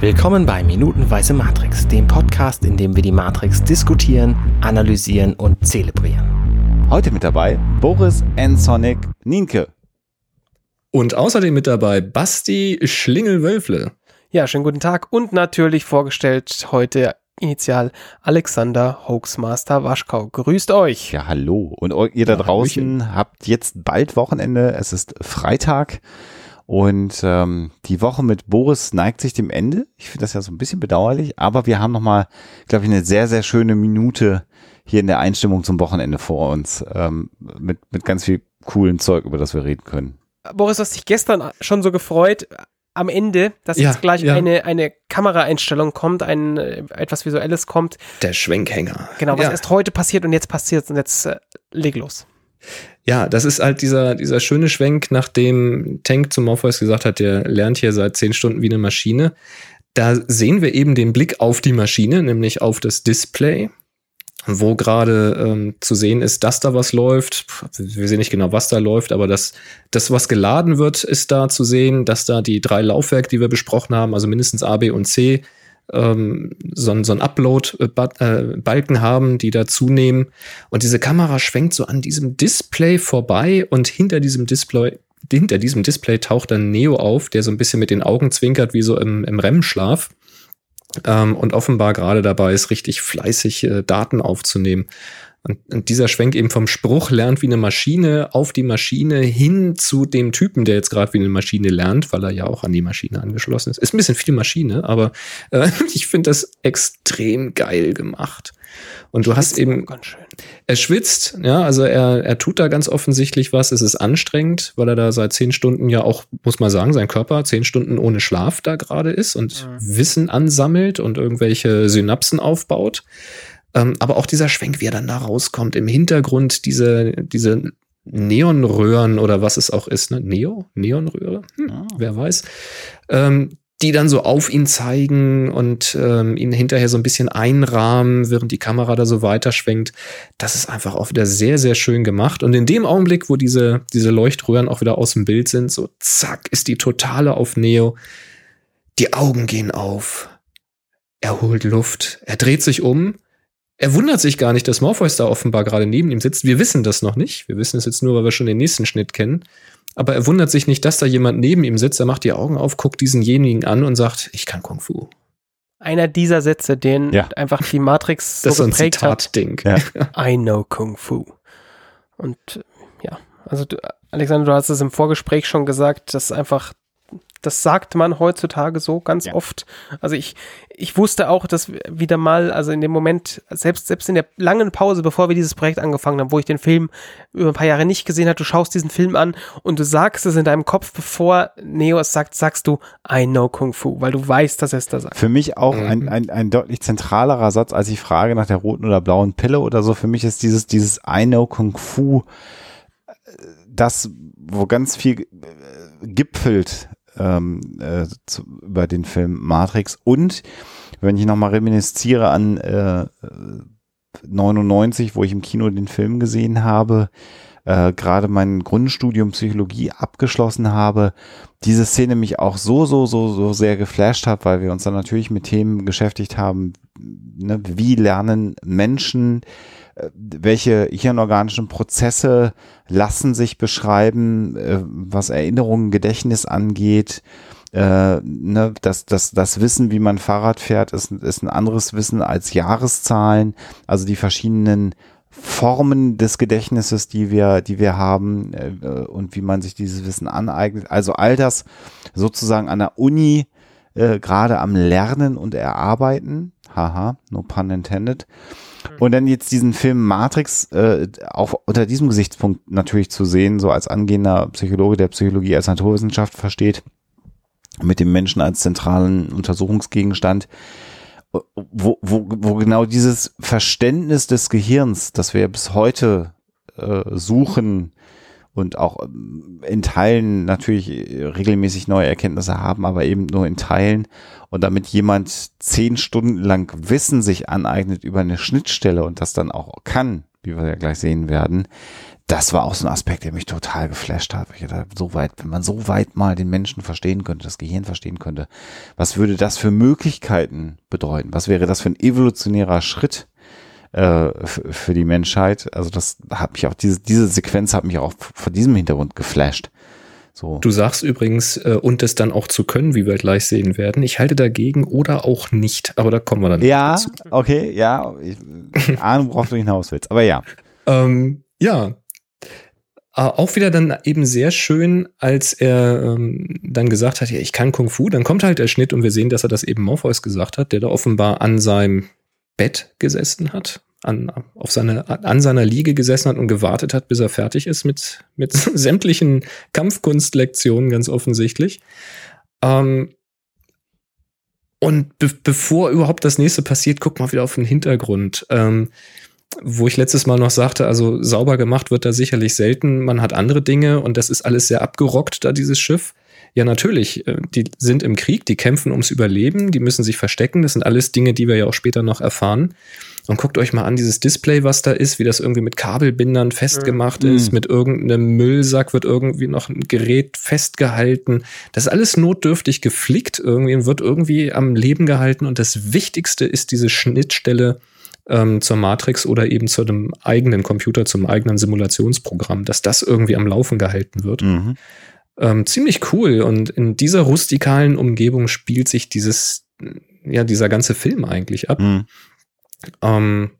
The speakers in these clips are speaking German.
Willkommen bei Minutenweise Matrix, dem Podcast, in dem wir die Matrix diskutieren, analysieren und zelebrieren. Heute mit dabei Boris Ensonic Nienke. Und außerdem mit dabei Basti Schlingel-Wölfle. Ja, schönen guten Tag und natürlich vorgestellt heute initial Alexander Hoaxmaster Waschkau. Grüßt euch. Ja, hallo. Und ihr da draußen habt jetzt bald Wochenende. Es ist Freitag. Und ähm, die Woche mit Boris neigt sich dem Ende. Ich finde das ja so ein bisschen bedauerlich, aber wir haben nochmal, glaube ich, eine sehr, sehr schöne Minute hier in der Einstimmung zum Wochenende vor uns. Ähm, mit, mit ganz viel coolen Zeug, über das wir reden können. Boris, du hast dich gestern schon so gefreut, am Ende, dass Ja, jetzt gleich ja. eine, eine Kameraeinstellung kommt, ein äh, etwas Visuelles kommt. Der Schwenkhänger. Genau, was ja. erst heute passiert und jetzt passiert und jetzt äh, leg los. Ja, das ist halt dieser, dieser schöne Schwenk, nachdem Tank zu Morpheus gesagt hat, der lernt hier seit zehn Stunden wie eine Maschine. Da sehen wir eben den Blick auf die Maschine, nämlich auf das Display, wo gerade ähm, zu sehen ist, dass da was läuft. Wir sehen nicht genau, was da läuft, aber das, das, was geladen wird, ist da zu sehen, dass da die drei Laufwerke, die wir besprochen haben, also mindestens A, B und C, ähm, so, so ein Upload-Balken haben, die da zunehmen. Und diese Kamera schwenkt so an diesem Display vorbei und hinter diesem Display, hinter diesem Display taucht dann Neo auf, der so ein bisschen mit den Augen zwinkert, wie so im, im REM-Schlaf. Ähm, und offenbar gerade dabei ist, richtig fleißig äh, Daten aufzunehmen. Und, und dieser Schwenk eben vom Spruch lernt wie eine Maschine auf die Maschine hin zu dem Typen, der jetzt gerade wie eine Maschine lernt, weil er ja auch an die Maschine angeschlossen ist. Ist ein bisschen viel Maschine, aber äh, ich finde das extrem geil gemacht. Und du hast eben, Ganz schön. er schwitzt, ja, also er, er tut da ganz offensichtlich was. Es ist anstrengend, weil er da seit zehn Stunden ja auch, muss man sagen, sein Körper zehn Stunden ohne Schlaf da gerade ist und Wissen ansammelt und irgendwelche Synapsen aufbaut. Ähm, aber auch dieser Schwenk, wie er dann da rauskommt, im Hintergrund diese, diese Neonröhren oder was es auch ist, ne? Neo? Neonröhre? Hm, Ah. Wer weiß. Ähm, die dann so auf ihn zeigen und ähm, ihn hinterher so ein bisschen einrahmen, während die Kamera da so weiterschwenkt. Das ist einfach auch wieder sehr, sehr schön gemacht. Und in dem Augenblick, wo diese, diese Leuchtröhren auch wieder aus dem Bild sind, so zack, ist die totale auf Neo. Die Augen gehen auf. Er holt Luft. Er dreht sich um. Er wundert sich gar nicht, dass Morpheus da offenbar gerade neben ihm sitzt. Wir wissen das noch nicht. Wir wissen es jetzt nur, weil wir schon den nächsten Schnitt kennen. Aber er wundert sich nicht, dass da jemand neben ihm sitzt. Er macht die Augen auf, guckt diesenjenigen an und sagt, ich kann Kung Fu. Einer dieser Sätze, den Ja. einfach die Matrix Das ist so ein geprägt hat. Zitatding. Ja. I know Kung Fu. Und äh, ja, also du, Alexander, du hast es im Vorgespräch schon gesagt, dass einfach, das sagt man heutzutage so ganz Ja. oft. Also ich, ich wusste auch, dass wieder mal, also in dem Moment, selbst, selbst in der langen Pause, bevor wir dieses Projekt angefangen haben, wo ich den Film über ein paar Jahre nicht gesehen habe, du schaust diesen Film an und du sagst es in deinem Kopf, bevor Neo es sagt, sagst du, I know Kung Fu, weil du weißt, dass er es da sagt. Für mich auch Mhm. ein, ein, ein deutlich zentralerer Satz, als ich frage nach der roten oder blauen Pille oder so. Für mich ist dieses, dieses I know Kung Fu äh, das, wo ganz viel äh, gipfelt ähm, äh, zu, über den Film Matrix. Und wenn ich nochmal reminisziere an äh, 99, wo ich im Kino den Film gesehen habe, äh, gerade mein Grundstudium Psychologie abgeschlossen habe, diese Szene mich auch so, so, so, so sehr geflasht hat, weil wir uns dann natürlich mit Themen beschäftigt haben, ne, wie lernen Menschen, welche hirnorganischen Prozesse lassen sich beschreiben, äh, was Erinnerungen, Gedächtnis angeht. Äh, ne, das, das, das Wissen, wie man Fahrrad fährt, ist, ist ein anderes Wissen als Jahreszahlen. Also die verschiedenen Formen des Gedächtnisses, die wir, die wir haben äh, und wie man sich dieses Wissen aneignet. Also all das sozusagen an der Uni äh, gerade am Lernen und Erarbeiten. Haha, no pun intended. Und dann jetzt diesen Film Matrix äh, auch unter diesem Gesichtspunkt natürlich zu sehen, so als angehender Psychologe, der Psychologie als Naturwissenschaft versteht, mit dem Menschen als zentralen Untersuchungsgegenstand, wo, wo, wo genau dieses Verständnis des Gehirns, das wir bis heute äh, suchen und auch ähm, in Teilen natürlich äh, regelmäßig neue Erkenntnisse haben, aber eben nur in Teilen. Und damit jemand zehn Stunden lang Wissen sich aneignet über eine Schnittstelle und das dann auch kann, wie wir ja gleich sehen werden. Das war auch so ein Aspekt, der mich total geflasht hat. Ich dachte, so weit, wenn man so weit mal den Menschen verstehen könnte, das Gehirn verstehen könnte, was würde das für Möglichkeiten bedeuten? Was wäre das für ein evolutionärer Schritt äh, für die Menschheit? Also das hat mich auch, diese, diese Sequenz hat mich auch vor diesem Hintergrund geflasht. So. Du sagst übrigens, äh, und es dann auch zu können, wie wir gleich sehen werden. Ich halte dagegen oder auch nicht, aber da kommen wir dann. Ja, dazu. okay, ja. Ich, Ahnung, worauf du hinaus willst, aber ja. Ähm, ja. Äh, auch wieder dann eben sehr schön, als er ähm, dann gesagt hat, ja, ich kann Kung Fu, dann kommt halt der Schnitt und wir sehen, dass er das eben Morpheus gesagt hat, der da offenbar an seinem Bett gesessen hat an, auf seine, an seiner Liege gesessen hat und gewartet hat, bis er fertig ist mit, mit sämtlichen Kampfkunstlektionen, ganz offensichtlich. Ähm, und be bevor überhaupt das nächste passiert, guck mal wieder auf den Hintergrund. Ähm, wo ich letztes Mal noch sagte, also sauber gemacht wird da sicherlich selten. Man hat andere Dinge und das ist alles sehr abgerockt, da dieses Schiff. Ja, natürlich, äh, die sind im Krieg, die kämpfen ums Überleben, die müssen sich verstecken. Das sind alles Dinge, die wir ja auch später noch erfahren. Und guckt euch mal an, dieses Display, was da ist, wie das irgendwie mit Kabelbindern festgemacht mhm. ist, mit irgendeinem Müllsack wird irgendwie noch ein Gerät festgehalten. Das ist alles notdürftig geflickt irgendwie und wird irgendwie am Leben gehalten. Und das Wichtigste ist diese Schnittstelle ähm, zur Matrix oder eben zu einem eigenen Computer, zum eigenen Simulationsprogramm, dass das irgendwie am Laufen gehalten wird. Mhm. Ähm, ziemlich cool. Und in dieser rustikalen Umgebung spielt sich dieses, ja, dieser ganze Film eigentlich ab. Mhm. Ähm,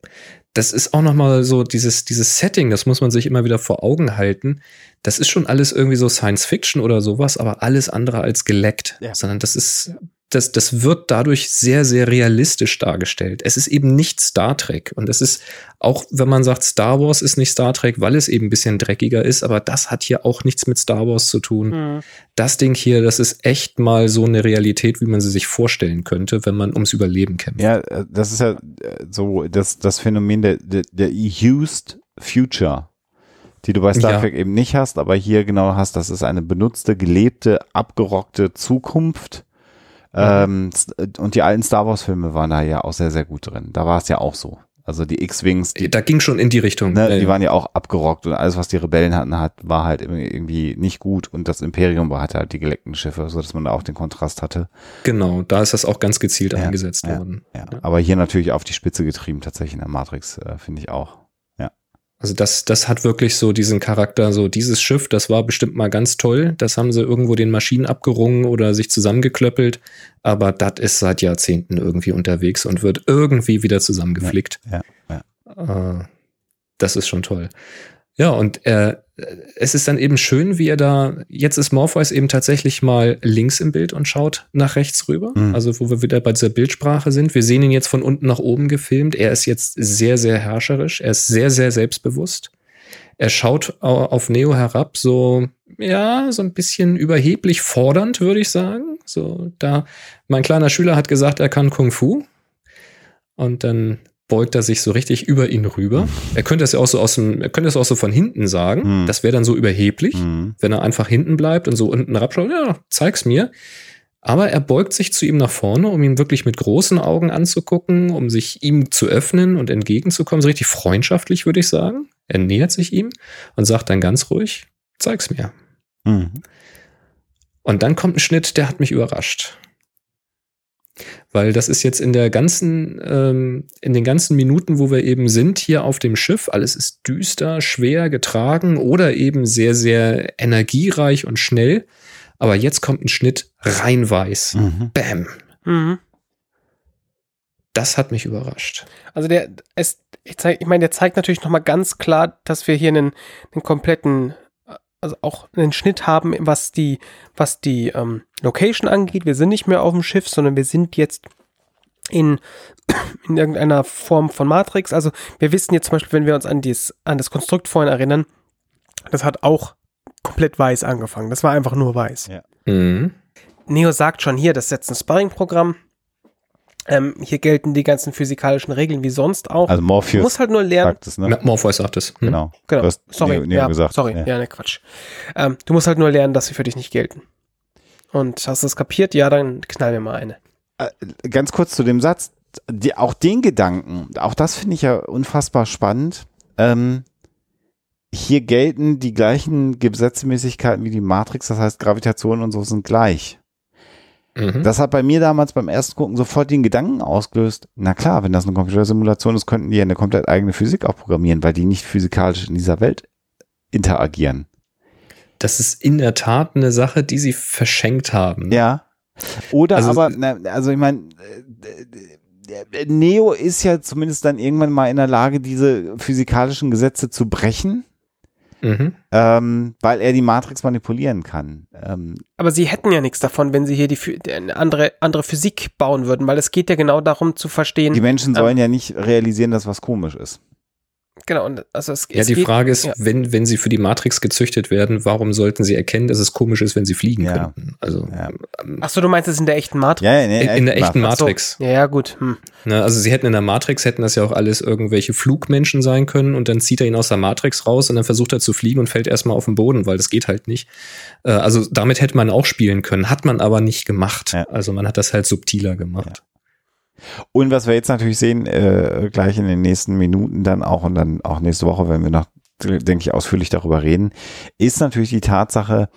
das ist auch noch mal so dieses dieses Setting, das muss man sich immer wieder vor Augen halten. Das ist schon alles irgendwie so Science Fiction oder sowas, aber alles andere als geleckt, ja. sondern das ist das, das wird dadurch sehr, sehr realistisch dargestellt. Es ist eben nicht Star Trek. Und es ist, auch wenn man sagt, Star Wars ist nicht Star Trek, weil es eben ein bisschen dreckiger ist, aber das hat hier auch nichts mit Star Wars zu tun. Mhm. Das Ding hier, das ist echt mal so eine Realität, wie man sie sich vorstellen könnte, wenn man ums Überleben kämpft. Ja, äh, das ist ja äh, so das, das Phänomen der, der, der Used Future die du bei Star Trek eben nicht hast, aber hier genau hast, das ist eine benutzte, gelebte, abgerockte Zukunft, ähm, und die alten Star Wars Filme waren da ja auch sehr, sehr gut drin. Da war es ja auch so. Also die X-Wings. Da ging schon in die Richtung. Ne, die waren ja auch abgerockt und alles, was die Rebellen hatten, hat, war halt irgendwie nicht gut und das Imperium war halt, die geleckten Schiffe, so dass man da auch den Kontrast hatte. Genau, da ist das auch ganz gezielt ja, eingesetzt ja, worden. Ja. Aber hier natürlich auf die Spitze getrieben, tatsächlich in der Matrix, äh, finde ich auch. Also das, das hat wirklich so diesen Charakter, so dieses Schiff, das war bestimmt mal ganz toll. Das haben sie irgendwo den Maschinen abgerungen oder sich zusammengeklöppelt. Aber das ist seit Jahrzehnten irgendwie unterwegs und wird irgendwie wieder zusammengeflickt. Ja, ja, ja. Äh, das ist schon toll. Ja, und äh, es ist dann eben schön, wie er da, jetzt ist Morpheus eben tatsächlich mal links im Bild und schaut nach rechts rüber. Mhm. Also, wo wir wieder bei dieser Bildsprache sind. Wir sehen ihn jetzt von unten nach oben gefilmt. Er ist jetzt sehr, sehr herrscherisch. Er ist sehr, sehr selbstbewusst. Er schaut auf Neo herab, so, ja, so ein bisschen überheblich fordernd, würde ich sagen. So, da, mein kleiner Schüler hat gesagt, er kann Kung Fu. Und dann beugt er sich so richtig über ihn rüber. Mhm. Er könnte es ja auch so aus dem, er könnte es auch so von hinten sagen. Mhm. Das wäre dann so überheblich, mhm. wenn er einfach hinten bleibt und so unten rabschaut. Ja, zeig's mir. Aber er beugt sich zu ihm nach vorne, um ihn wirklich mit großen Augen anzugucken, um sich ihm zu öffnen und entgegenzukommen. So richtig freundschaftlich, würde ich sagen. Er nähert sich ihm und sagt dann ganz ruhig, zeig's mir. Mhm. Und dann kommt ein Schnitt, der hat mich überrascht. Weil das ist jetzt in der ganzen, ähm, in den ganzen Minuten, wo wir eben sind, hier auf dem Schiff, alles ist düster, schwer getragen oder eben sehr, sehr energiereich und schnell. Aber jetzt kommt ein Schnitt rein weiß. Mhm. Bam. Mhm. Das hat mich überrascht. Also der, es, ich, zeig, ich meine, der zeigt natürlich nochmal ganz klar, dass wir hier einen, einen kompletten also auch einen Schnitt haben, was die, was die ähm, Location angeht. Wir sind nicht mehr auf dem Schiff, sondern wir sind jetzt in, in irgendeiner Form von Matrix. Also wir wissen jetzt zum Beispiel, wenn wir uns an, dies, an das Konstrukt vorhin erinnern, das hat auch komplett weiß angefangen. Das war einfach nur weiß. Ja. Mhm. Neo sagt schon hier, das ist jetzt ein Sparring-Programm. Ähm, hier gelten die ganzen physikalischen Regeln wie sonst auch. Also Morpheus. Du musst halt nur lernen. Sagt es, ne? Morpheus sagt es. Hm. Genau. Genau. sorry. Neo, Neo ja, gesagt. Sorry. Ja, ja ne, Quatsch. Ähm, du musst halt nur lernen, dass sie für dich nicht gelten. Und hast du es kapiert? Ja, dann knall mir mal eine. Äh, ganz kurz zu dem Satz. Die, auch den Gedanken, auch das finde ich ja unfassbar spannend. ähm, hier gelten die gleichen Gesetzmäßigkeiten wie die Matrix, das heißt Gravitation und so sind gleich. Mhm. Das hat bei mir damals beim ersten Gucken sofort den Gedanken ausgelöst, na klar, wenn das eine Computersimulation ist, könnten die ja eine komplett eigene Physik auch programmieren, weil die nicht physikalisch in dieser Welt interagieren. das ist in der Tat eine Sache, die sie verschenkt haben. Ja. Oder Also- aber, na, also ich meine, Neo ist ja zumindest dann irgendwann mal in der Lage, diese physikalischen Gesetze zu brechen, Mhm. ähm, weil er die Matrix manipulieren kann. Ähm, Aber sie hätten ja nichts davon, wenn sie hier die, die eine andere, andere Physik bauen würden, weil es geht ja genau darum zu verstehen. die Menschen sollen ja nicht realisieren, dass was komisch ist. Genau, und also es, Ja, es die geht, Frage ist, ja. wenn, wenn sie für die Matrix gezüchtet werden, warum sollten sie erkennen, dass es komisch ist, wenn sie fliegen Ja. könnten? Also Ja. ähm, Ach so, du meinst es in der echten Matrix? Ja, nee, in, in der echten Matrix. Ach so. Ja, ja, gut. Hm. Ne, also sie hätten in der Matrix, hätten das ja auch alles irgendwelche Flugmenschen sein können und dann zieht er ihn aus der Matrix raus und dann versucht er zu fliegen und fällt erstmal auf den Boden, weil das geht halt nicht. Äh, also damit hätte man auch spielen können, hat man aber nicht gemacht. Ja. Also man hat das halt subtiler gemacht. Und was wir jetzt natürlich sehen, äh, gleich in den nächsten Minuten dann auch und dann auch nächste Woche, wenn wir noch, denke ich, ausführlich darüber reden, ist natürlich die Tatsache,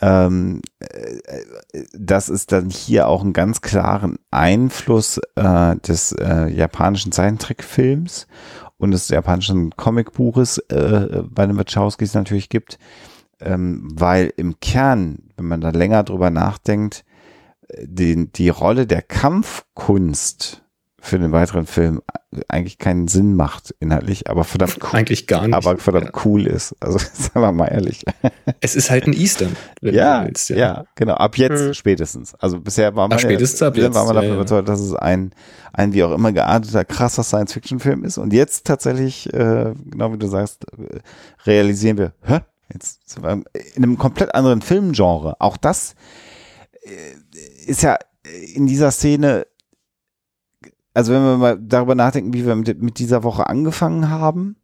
ähm, äh, dass es dann hier auch einen ganz klaren Einfluss äh, des äh, japanischen Zeichentrickfilms und des japanischen Comicbuches äh, bei den Wachowskis natürlich gibt, ähm, weil im Kern, wenn man da länger drüber nachdenkt, den, die Rolle der Kampfkunst für den weiteren Film eigentlich keinen Sinn macht inhaltlich, aber verdammt cool, Eigentlich gar nicht. aber verdammt ja. cool ist. Also sagen wir mal ehrlich. Es ist halt ein Eastern, wenn Ja, du willst. ja. genau. Ab jetzt Mhm. spätestens. Also bisher war man, Ach, spätestens ab jetzt, man ja, davon ja. überzeugt, dass es ein, ein wie auch immer gearteter, krasser Science-Fiction-Film ist. Und jetzt tatsächlich, äh, genau wie du sagst, äh, realisieren wir, hä? Jetzt sind wir in einem komplett anderen Filmgenre. Auch das äh, ist ja in dieser Szene, also wenn wir mal darüber nachdenken, wie wir mit, mit dieser Woche angefangen haben,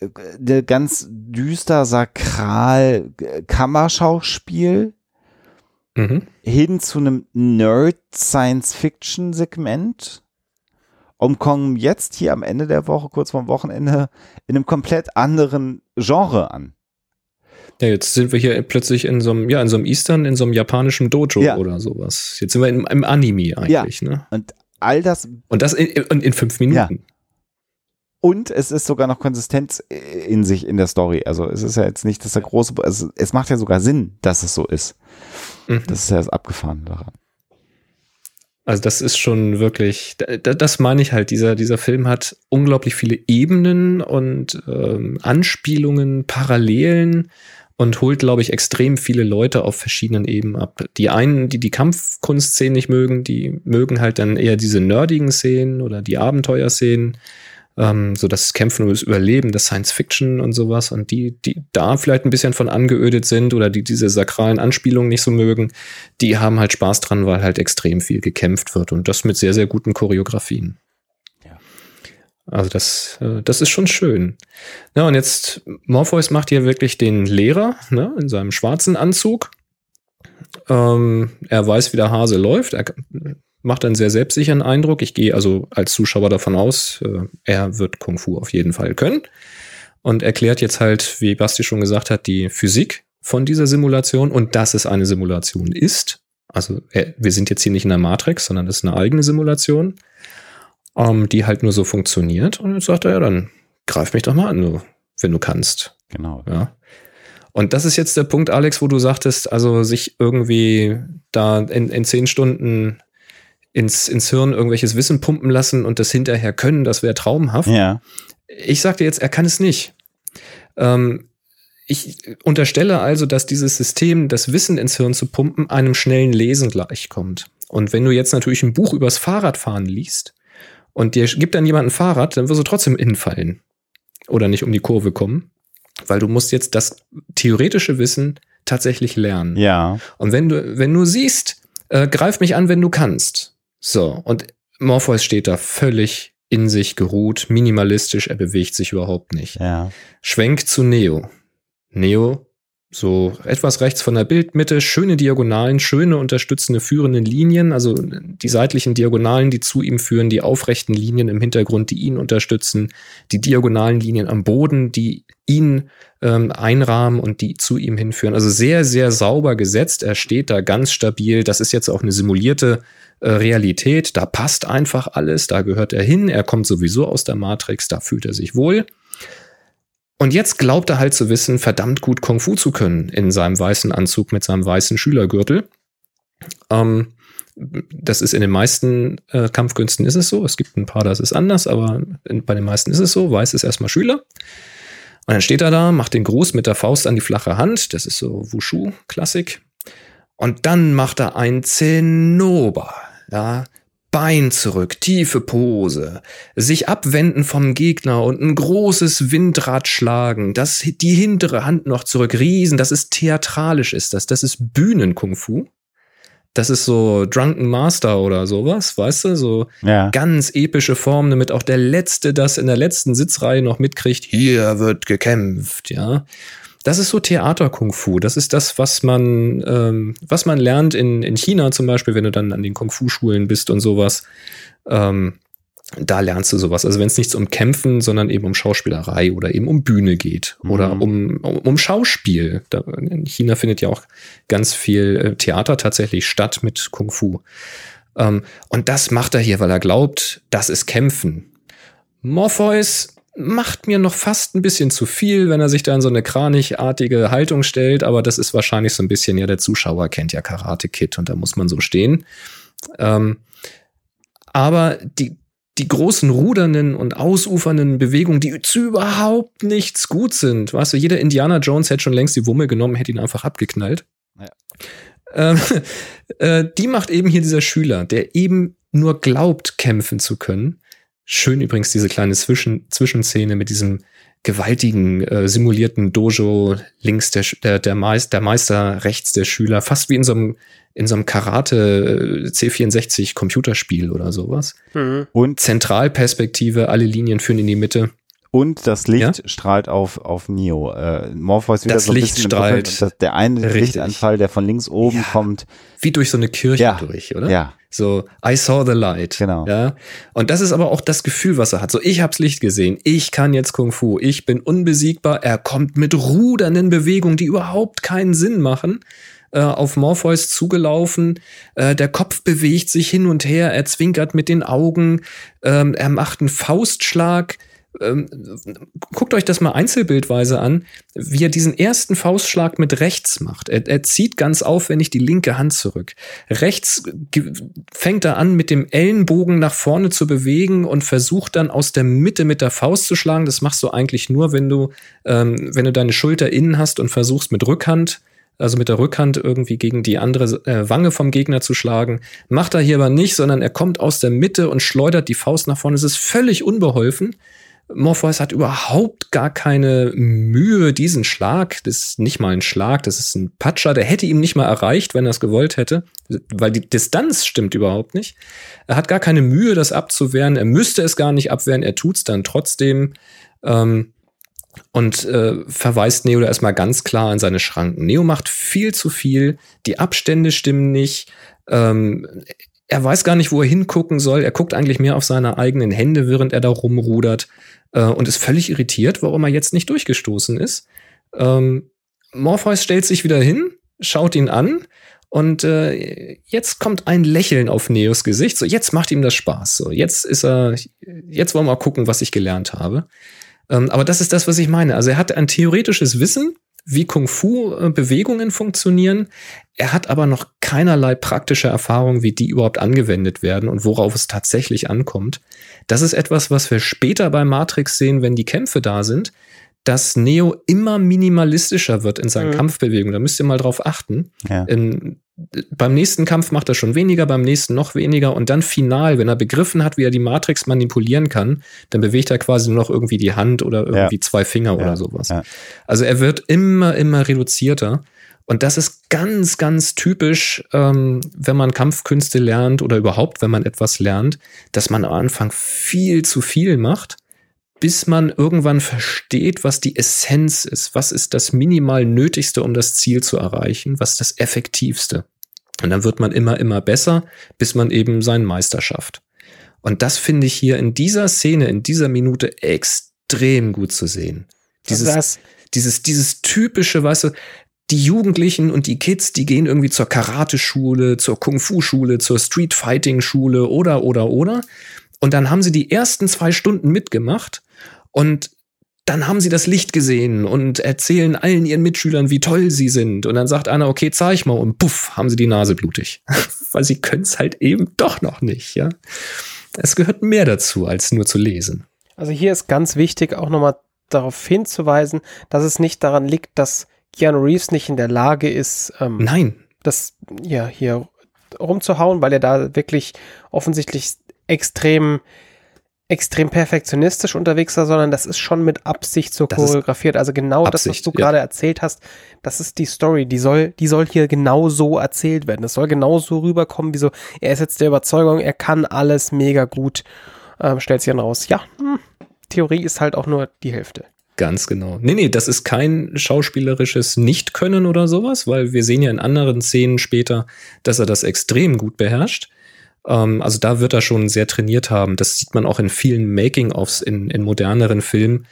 äh, der ganz düster, sakral äh, Kammerschauspiel Mhm. hin zu einem Nerd-Science-Fiction-Segment und kommen jetzt hier am Ende der Woche, kurz vorm Wochenende, in einem komplett anderen Genre an. Ja, jetzt sind wir hier plötzlich in so einem, ja, in so einem Eastern, in so einem japanischen Dojo Ja. oder sowas. Jetzt sind wir im, im Anime eigentlich, ne? Und all das, Und das in, in, in fünf Minuten. und es ist sogar noch Konsistenz in sich in der Story. Also es ist ja jetzt nicht, dass der große, also es macht ja sogar Sinn, dass es so ist. Mhm. Das ist ja das Abgefahrene daran. Also das ist schon wirklich, da- da- das meine ich halt, dieser, dieser Film hat unglaublich viele Ebenen und ähm, Anspielungen, Parallelen und holt, glaube ich, extrem viele Leute auf verschiedenen Ebenen ab. Die einen, die die Kampfkunstszenen nicht mögen, die mögen halt dann eher diese nerdigen Szenen oder die Abenteuerszenen, ähm, so das Kämpfen und das Überleben, das Science Fiction und sowas und die, die da vielleicht ein bisschen von angeödet sind oder die diese sakralen Anspielungen nicht so mögen, die haben halt Spaß dran, weil halt extrem viel gekämpft wird und das mit sehr, sehr guten Choreografien. Also das, äh, das ist schon schön. Ja, und jetzt, Morpheus macht hier wirklich den Lehrer, ne, in seinem schwarzen Anzug. Ähm, er weiß, wie der Hase läuft. Er macht einen sehr selbstsicheren Eindruck. Ich gehe also als Zuschauer davon aus, äh, er wird Kung Fu auf jeden Fall können. Und erklärt jetzt halt, wie Basti schon gesagt hat, die Physik von dieser Simulation und dass es eine Simulation ist. Also äh, wir sind jetzt hier nicht in der Matrix, sondern es ist eine eigene Simulation, ähm, die halt nur so funktioniert. Und jetzt sagt er, ja, dann greif mich doch mal an, wenn du kannst. Genau. Ja. Und das ist jetzt der Punkt, Alex, wo du sagtest, also sich irgendwie da in, in zehn Stunden ins, ins Hirn irgendwelches Wissen pumpen lassen und das hinterher können, das wäre traumhaft. Ja. Ich sagte jetzt, er kann es nicht. Ähm, ich unterstelle also, dass dieses System, das Wissen ins Hirn zu pumpen, einem schnellen Lesen gleichkommt. Und wenn du jetzt natürlich ein Buch übers Fahrradfahren liest und dir gibt dann jemand ein Fahrrad, dann wirst du trotzdem hinfallen oder nicht um die Kurve kommen, weil du musst jetzt das theoretische Wissen tatsächlich lernen. Ja. Und wenn du, wenn du siehst, äh, greif mich an, wenn du kannst. So, und Morpheus steht da völlig in sich geruht, minimalistisch, er bewegt sich überhaupt nicht. Ja. Schwenk zu Neo. Neo so etwas rechts von der Bildmitte, schöne Diagonalen, schöne unterstützende führende Linien, also die seitlichen Diagonalen, die zu ihm führen, die aufrechten Linien im Hintergrund, die ihn unterstützen, die diagonalen Linien am Boden, die ihn ähm, einrahmen und die zu ihm hinführen. Also sehr, sehr sauber gesetzt. Er steht da ganz stabil. Das ist jetzt auch eine simulierte äh, Realität. Da passt einfach alles. Da gehört er hin. Er kommt sowieso aus der Matrix. Da fühlt er sich wohl. Und jetzt glaubt er halt zu wissen, verdammt gut Kung Fu zu können in seinem weißen Anzug mit seinem weißen Schülergürtel. Ähm, das ist in den meisten äh, Kampfkünsten ist es so. Es gibt ein paar, das ist anders, aber in, bei den meisten ist es so. Weiß ist erstmal Schüler. Und dann steht er da, macht den Gruß mit der Faust an die flache Hand. Das ist so Wushu-Klassik. Und dann macht er ein Zinnober. Ja, Bein zurück, tiefe Pose, sich abwenden vom Gegner und ein großes Windrad schlagen, das, die hintere Hand noch zurück, Riesen, das ist theatralisch ist das, das ist Bühnen-Kung-Fu. Das ist so Drunken Master oder sowas, weißt du? So ja. ganz epische Formen, damit auch der Letzte das in der letzten Sitzreihe noch mitkriegt. Hier wird gekämpft, ja. Das ist so Theater-Kung-Fu. Das ist das, was man, ähm, was man lernt in, in China zum Beispiel, wenn du dann an den Kung-Fu-Schulen bist und sowas. Ähm, da lernst du sowas. Also wenn es nichts um Kämpfen, sondern eben um Schauspielerei oder eben um Bühne geht mhm. oder um, um, um Schauspiel. Da, in China findet ja auch ganz viel äh, Theater tatsächlich statt mit Kung Fu. Ähm, und das macht er hier, weil er glaubt, das ist Kämpfen. Morpheus macht mir noch fast ein bisschen zu viel, wenn er sich da in so eine kranichartige Haltung stellt, aber das ist wahrscheinlich so ein bisschen, ja, der Zuschauer kennt ja Karate Kid und da muss man so stehen. Ähm, aber die, die großen rudernden und ausufernden Bewegungen, die zu überhaupt nichts gut sind, weißt du, jeder Indiana Jones hätte schon längst die Wumme genommen, hätte ihn einfach abgeknallt. Ja. Ähm, äh, die macht eben hier dieser Schüler, der eben nur glaubt, kämpfen zu können Schön übrigens diese kleine Zwischen Zwischenszene mit diesem gewaltigen äh, simulierten Dojo links der, der, der, Meister, der Meister, rechts der Schüler, fast wie in so einem, in so einem Karate äh, C64 Computerspiel oder sowas. Mhm. Und Zentralperspektive, alle Linien führen in die Mitte. Und das Licht ja? strahlt auf, auf Neo. Äh, Morpheus wieder das so ein Licht bisschen strahlt. Dass der eine Richtig. Lichtanfall, der von links oben ja. kommt. Wie durch so eine Kirche ja. durch, oder? Ja. So, I saw the light. Genau. Ja. Und das ist aber auch das Gefühl, was er hat. So, ich hab's Licht gesehen. Ich kann jetzt Kung Fu. Ich bin unbesiegbar. Er kommt mit rudernden Bewegungen, die überhaupt keinen Sinn machen äh, auf Morpheus zugelaufen. Äh, der Kopf bewegt sich hin und her, er zwinkert mit den Augen, ähm, er macht einen Faustschlag ähm, guckt euch das mal einzelbildweise an, wie er diesen ersten Faustschlag mit rechts macht. Er, er zieht ganz aufwendig die linke Hand zurück. Rechts fängt er an, mit dem Ellenbogen nach vorne zu bewegen und versucht dann aus der Mitte mit der Faust zu schlagen. Das machst du eigentlich nur, wenn du, ähm, wenn du deine Schulter innen hast und versuchst mit Rückhand also mit der Rückhand irgendwie gegen die andere äh, Wange vom Gegner zu schlagen. Macht er hier aber nicht, sondern er kommt aus der Mitte und schleudert die Faust nach vorne. Es ist völlig unbeholfen. Morpheus hat überhaupt gar keine Mühe, diesen Schlag, das ist nicht mal ein Schlag, das ist ein Patscher, der hätte ihm nicht mal erreicht, wenn er es gewollt hätte, weil die Distanz stimmt überhaupt nicht. Er hat gar keine Mühe, das abzuwehren, er müsste es gar nicht abwehren, er tut's dann trotzdem ähm, und äh, verweist Neo da erstmal ganz klar an seine Schranken. Neo macht viel zu viel, die Abstände stimmen nicht, ähm, er weiß gar nicht, wo er hingucken soll. Er guckt eigentlich mehr auf seine eigenen Hände, während er da rumrudert äh, und ist völlig irritiert, warum er jetzt nicht durchgestoßen ist. Ähm, Morpheus stellt sich wieder hin, schaut ihn an und äh, jetzt kommt ein Lächeln auf Neos Gesicht. So, jetzt macht ihm das Spaß. So, jetzt ist er, jetzt wollen wir mal gucken, was ich gelernt habe. Ähm, aber das ist das, was ich meine. Also er hat ein theoretisches Wissen, wie Kung-Fu-Bewegungen funktionieren. Er hat aber noch keinerlei praktische Erfahrung, wie die überhaupt angewendet werden und worauf es tatsächlich ankommt. Das ist etwas, was wir später bei Matrix sehen, wenn die Kämpfe da sind, dass Neo immer minimalistischer wird in seinen mhm. Kampfbewegungen. Da müsst ihr mal drauf achten. Ja. In, beim nächsten Kampf macht er schon weniger, beim nächsten noch weniger und dann final, wenn er begriffen hat, wie er die Matrix manipulieren kann, dann bewegt er quasi nur noch irgendwie die Hand oder irgendwie ja. zwei Finger ja. oder sowas. Ja. Also er wird immer, immer reduzierter. Und das ist ganz, ganz typisch, ähm, wenn man Kampfkünste lernt oder überhaupt, wenn man etwas lernt, dass man am Anfang viel zu viel macht bis man irgendwann versteht, was die Essenz ist, was ist das minimal Nötigste, um das Ziel zu erreichen, was ist das Effektivste. Und dann wird man immer, immer besser, bis man eben seinen Meister schafft. Und das finde ich hier in dieser Szene, in dieser Minute extrem gut zu sehen. Dieses, das, dieses, dieses typische, weißt du, die Jugendlichen und die Kids, die gehen irgendwie zur Karate-Schule, zur Kung-Fu-Schule, zur Street-Fighting-Schule oder, oder, oder. Und dann haben sie die ersten zwei Stunden mitgemacht und dann haben sie das Licht gesehen und erzählen allen ihren Mitschülern, wie toll sie sind. Und dann sagt einer, okay, zeig mal. Und puff, haben sie die Nase blutig. Weil sie können es halt eben doch noch nicht, ja. Es gehört mehr dazu, als nur zu lesen. Also hier ist ganz wichtig, auch nochmal darauf hinzuweisen, dass es nicht daran liegt, dass Keanu Reeves nicht in der Lage ist, ähm, Nein. das ja hier rumzuhauen, weil er da wirklich offensichtlich extrem extrem perfektionistisch unterwegs war, sondern das ist schon mit Absicht so Das choreografiert. Also genau das, was Absicht, du ja. gerade erzählt hast, das ist die Story. Die soll, die soll hier genau so erzählt werden. Das soll genau so rüberkommen, wie so, er ist jetzt der Überzeugung, er kann alles mega gut. Ähm, stellt sich dann raus, ja, hm, Theorie ist halt auch nur die Hälfte. Ganz genau. Nee, nee, das ist kein schauspielerisches Nicht-Können oder sowas, weil wir sehen ja in anderen Szenen später, dass er das extrem gut beherrscht. Ähm, also da wird er schon sehr trainiert haben. Das sieht man auch in vielen Making-ofs in, in moderneren Filmen.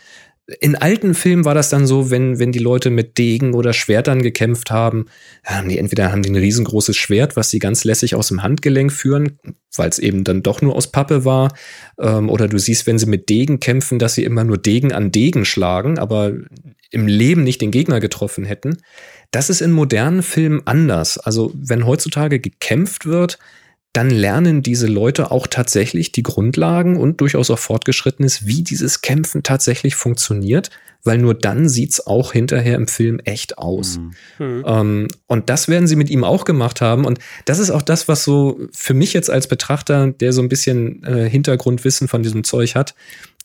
In alten Filmen war das dann so, wenn, wenn die Leute mit Degen oder Schwertern gekämpft haben, haben die entweder haben die ein riesengroßes Schwert, was sie ganz lässig aus dem Handgelenk führen, weil es eben dann doch nur aus Pappe war, ähm, oder du siehst, wenn sie mit Degen kämpfen, dass sie immer nur Degen an Degen schlagen, aber im Leben nicht den Gegner getroffen hätten. Das ist in modernen Filmen anders. Also wenn heutzutage gekämpft wird, dann lernen diese Leute auch tatsächlich die Grundlagen und durchaus auch fortgeschrittenes, wie dieses Kämpfen tatsächlich funktioniert, weil nur dann sieht's auch hinterher im Film echt aus. Mhm. Hm. Ähm, und das werden sie mit ihm auch gemacht haben. Und das ist auch das, was so für mich jetzt als Betrachter, der so ein bisschen äh, Hintergrundwissen von diesem Zeug hat,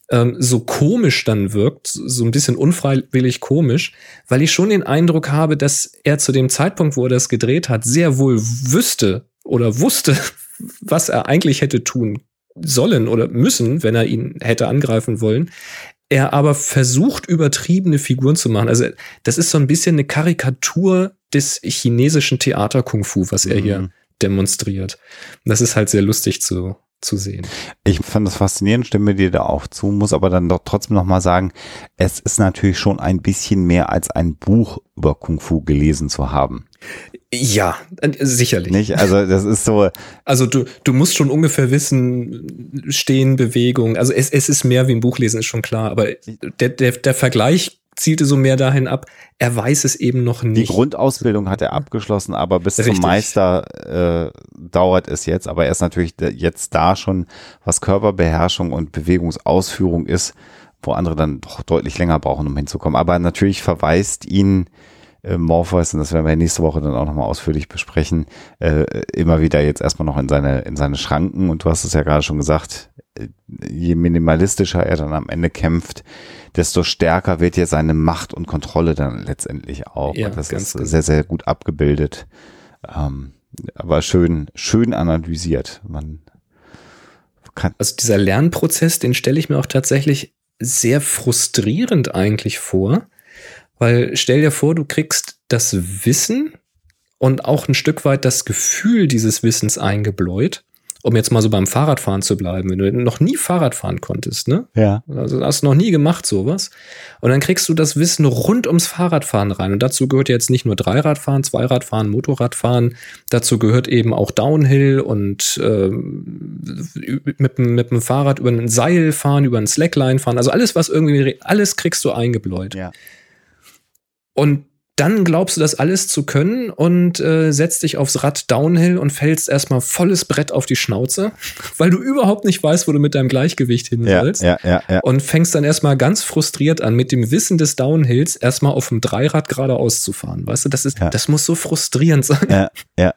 ähm, so komisch dann wirkt, so ein bisschen unfreiwillig komisch, weil ich schon den Eindruck habe, dass er zu dem Zeitpunkt, wo er das gedreht hat, sehr wohl wüsste oder wusste, was er eigentlich hätte tun sollen oder müssen, wenn er ihn hätte angreifen wollen. Er aber versucht, übertriebene Figuren zu machen. Also, das ist so ein bisschen eine Karikatur des chinesischen Theater-Kung-Fu, was er hier Mhm. demonstriert. Das ist halt sehr lustig zu, zu sehen. Ich fand das faszinierend, stimme dir da auch zu, muss aber dann doch trotzdem nochmal sagen, es ist natürlich schon ein bisschen mehr als ein Buch über Kung Fu gelesen zu haben. Ja, äh, sicherlich. Nicht? Also das ist so, Also du, du musst schon ungefähr wissen, Stehen, Bewegung. Also es, es ist mehr wie ein Buch lesen, ist schon klar. Aber der, der, der Vergleich zielte so mehr dahin ab, er weiß es eben noch die nicht. Grundausbildung hat er abgeschlossen, aber bis zum Richtig. Meister äh, dauert es jetzt. Aber er ist natürlich jetzt da schon, was Körperbeherrschung und Bewegungsausführung ist, wo andere dann doch deutlich länger brauchen, um hinzukommen. Aber natürlich verweist ihn äh, Morpheus, und das werden wir nächste Woche dann auch nochmal ausführlich besprechen, äh, immer wieder jetzt erstmal noch in seine, in seine Schranken. Und du hast es ja gerade schon gesagt, äh, je minimalistischer er dann am Ende kämpft, desto stärker wird ja seine Macht und Kontrolle dann letztendlich auch. Ja, und das ist genau. sehr, sehr gut abgebildet. Ähm, aber schön, schön analysiert. Man kann, Also dieser Lernprozess, den stelle ich mir auch tatsächlich sehr frustrierend eigentlich vor, weil stell dir vor, du kriegst das Wissen und auch ein Stück weit das Gefühl dieses Wissens eingebläut, um jetzt mal so beim Fahrradfahren zu bleiben, wenn du noch nie Fahrrad fahren konntest, ne? ja. Also hast du noch nie gemacht sowas. Und dann kriegst du das Wissen rund ums Fahrradfahren rein. Und dazu gehört jetzt nicht nur Dreiradfahren, Zweiradfahren, Motorradfahren. Dazu gehört eben auch Downhill und ähm, mit, dem- mit dem Fahrrad über ein Seil fahren, über ein Slackline fahren. Also alles, was irgendwie, alles kriegst du eingebläut. Ja. Und dann glaubst du das alles zu können und äh, setzt dich aufs Rad Downhill und fällst erstmal volles Brett auf die Schnauze, weil du überhaupt nicht weißt, wo du mit deinem Gleichgewicht hin Ja, sollst ja, ja, ja. und fängst dann erstmal ganz frustriert an, mit dem Wissen des Downhills erstmal auf dem Dreirad geradeaus zu fahren. Weißt du, das ist, das muss so frustrierend sein. Ja, ja.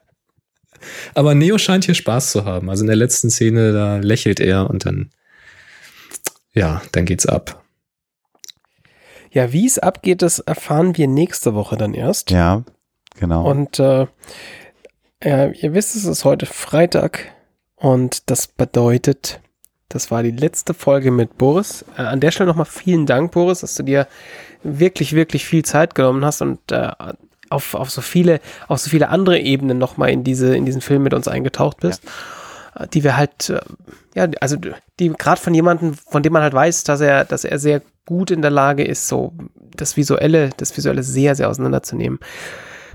Aber Neo scheint hier Spaß zu haben. Also in der letzten Szene, da lächelt er und dann, ja, dann geht's ab. Ja, wie es abgeht, das erfahren wir nächste Woche dann erst. Ja, genau. Und äh, ja, ihr wisst, es ist heute Freitag und das bedeutet, Das war die letzte Folge mit Boris. Äh, an der Stelle nochmal vielen Dank, Boris, dass du dir wirklich, wirklich viel Zeit genommen hast und äh, auf, auf so viele, auf so viele andere Ebenen nochmal in diese, in diesen Film mit uns eingetaucht bist. Ja. Die wir halt, äh, ja, also die gerade von jemandem, von dem man halt weiß, dass er, dass er sehr gut in der Lage ist, so das Visuelle, das Visuelle sehr, sehr auseinanderzunehmen.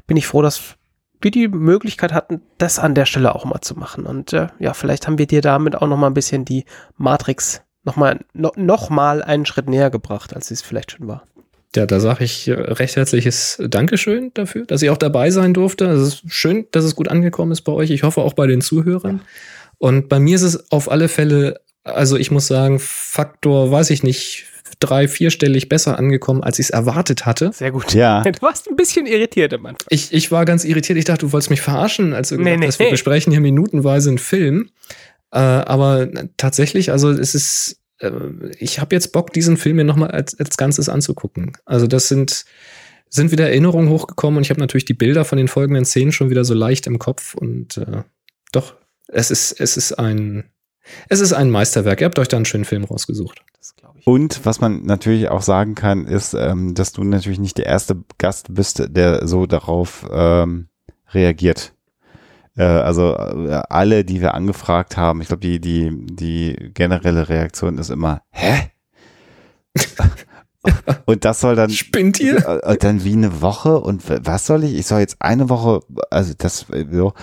Bin ich froh, dass wir die Möglichkeit hatten, das an der Stelle auch mal zu machen. Und äh, ja, vielleicht haben wir dir damit auch noch mal ein bisschen die Matrix noch mal, no, noch mal einen Schritt näher gebracht, als sie es vielleicht schon war. Ja, da sage ich äh, recht herzliches Dankeschön dafür, dass ich auch dabei sein durfte. Es ist schön, dass es gut angekommen ist bei euch. Ich hoffe auch bei den Zuhörern. Und bei mir ist es auf alle Fälle, also ich muss sagen, Faktor, weiß ich nicht, drei, vierstellig besser angekommen, als ich es erwartet hatte. Sehr gut. Ja. Du warst ein bisschen irritiert am Anfang. Ich, ich war ganz irritiert. Ich dachte, du wolltest mich verarschen, als du Nee, gesagt nee, hast, wir nee. besprechen hier minutenweise einen Film. Äh, aber tatsächlich, also es ist, äh, ich habe jetzt Bock, diesen Film mir nochmal als, als Ganzes anzugucken. Also das sind, sind wieder Erinnerungen hochgekommen und ich habe natürlich die Bilder von den folgenden Szenen schon wieder so leicht im Kopf und äh, doch, es ist, es ist ein, es ist ein Meisterwerk. Ihr habt euch da einen schönen Film rausgesucht. Das glaube ich. Und was man natürlich auch sagen kann, ist, ähm, dass du natürlich nicht der erste Gast bist, der so darauf ähm, reagiert. Äh, also äh, alle, die wir angefragt haben, ich glaube, die, die, die generelle Reaktion ist immer, hä? und das soll dann Spinnt ihr? äh, dann wie eine Woche und was soll ich? Ich soll jetzt eine Woche, also das so.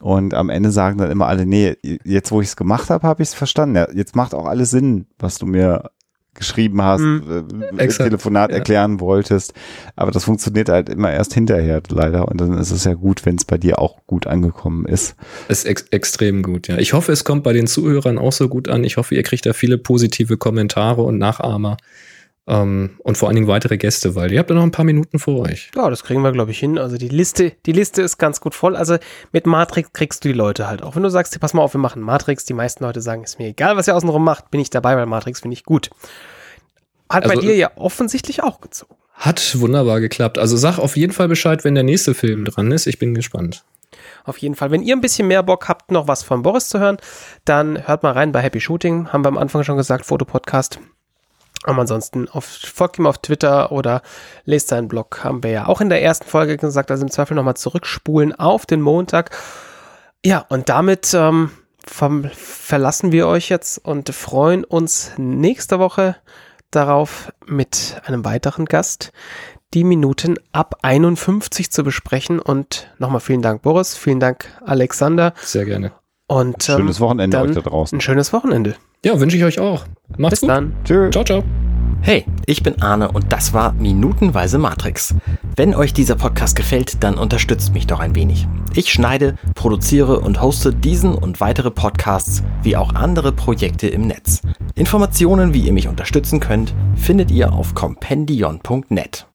Und am Ende sagen dann immer alle, nee, jetzt wo ich es gemacht habe, habe ich es verstanden. Ja, jetzt macht auch alles Sinn, was du mir geschrieben hast, Mhm. äh, Exakt, Telefonat ja. erklären wolltest. Aber das funktioniert halt immer erst hinterher leider. Und dann ist es ja gut, wenn es bei dir auch gut angekommen ist. Ist ex extrem gut, ja. Ich hoffe, es kommt bei den Zuhörern auch so gut an. Ich hoffe, ihr kriegt da viele positive Kommentare und Nachahmer. Ähm, und vor allen Dingen weitere Gäste, weil ihr habt ja noch ein paar Minuten vor euch. Ja, das kriegen wir, glaube ich, hin. Also die Liste, die Liste ist ganz gut voll. Also mit Matrix kriegst du die Leute halt auch. Wenn du sagst, pass mal auf, wir machen Matrix, die meisten Leute sagen, ist mir egal, was ihr außenrum macht, bin ich dabei, weil Matrix finde ich gut. Hat bei Also- dir ja offensichtlich auch gezogen. Hat wunderbar geklappt. Also sag auf jeden Fall Bescheid, wenn der nächste Film dran ist. Ich bin gespannt. Auf jeden Fall. Wenn ihr ein bisschen mehr Bock habt, noch was von Boris zu hören, dann hört mal rein bei Happy Shooting. Haben wir am Anfang schon gesagt, Fotopodcast. Aber ansonsten auf, folgt ihm auf Twitter oder lest seinen Blog. Haben wir ja auch in der ersten Folge gesagt, also im Zweifel nochmal zurückspulen auf den Montag. Ja, und damit ähm, verlassen wir euch jetzt und freuen uns nächste Woche darauf, mit einem weiteren Gast die Minuten ab 51 zu besprechen. Und nochmal vielen Dank, Boris. Vielen Dank, Alexander. Sehr gerne. Und ähm, Schönes Wochenende dann euch da draußen. ein schönes Wochenende. Ja, wünsche ich euch auch. Macht's Bis gut. dann. Tschüss. Ciao, ciao. Hey, ich bin Arne und das war Minutenweise Matrix. Wenn euch dieser Podcast gefällt, dann unterstützt mich doch ein wenig. Ich schneide, produziere und hoste diesen und weitere Podcasts wie auch andere Projekte im Netz. Informationen, wie ihr mich unterstützen könnt, findet ihr auf compendion.net.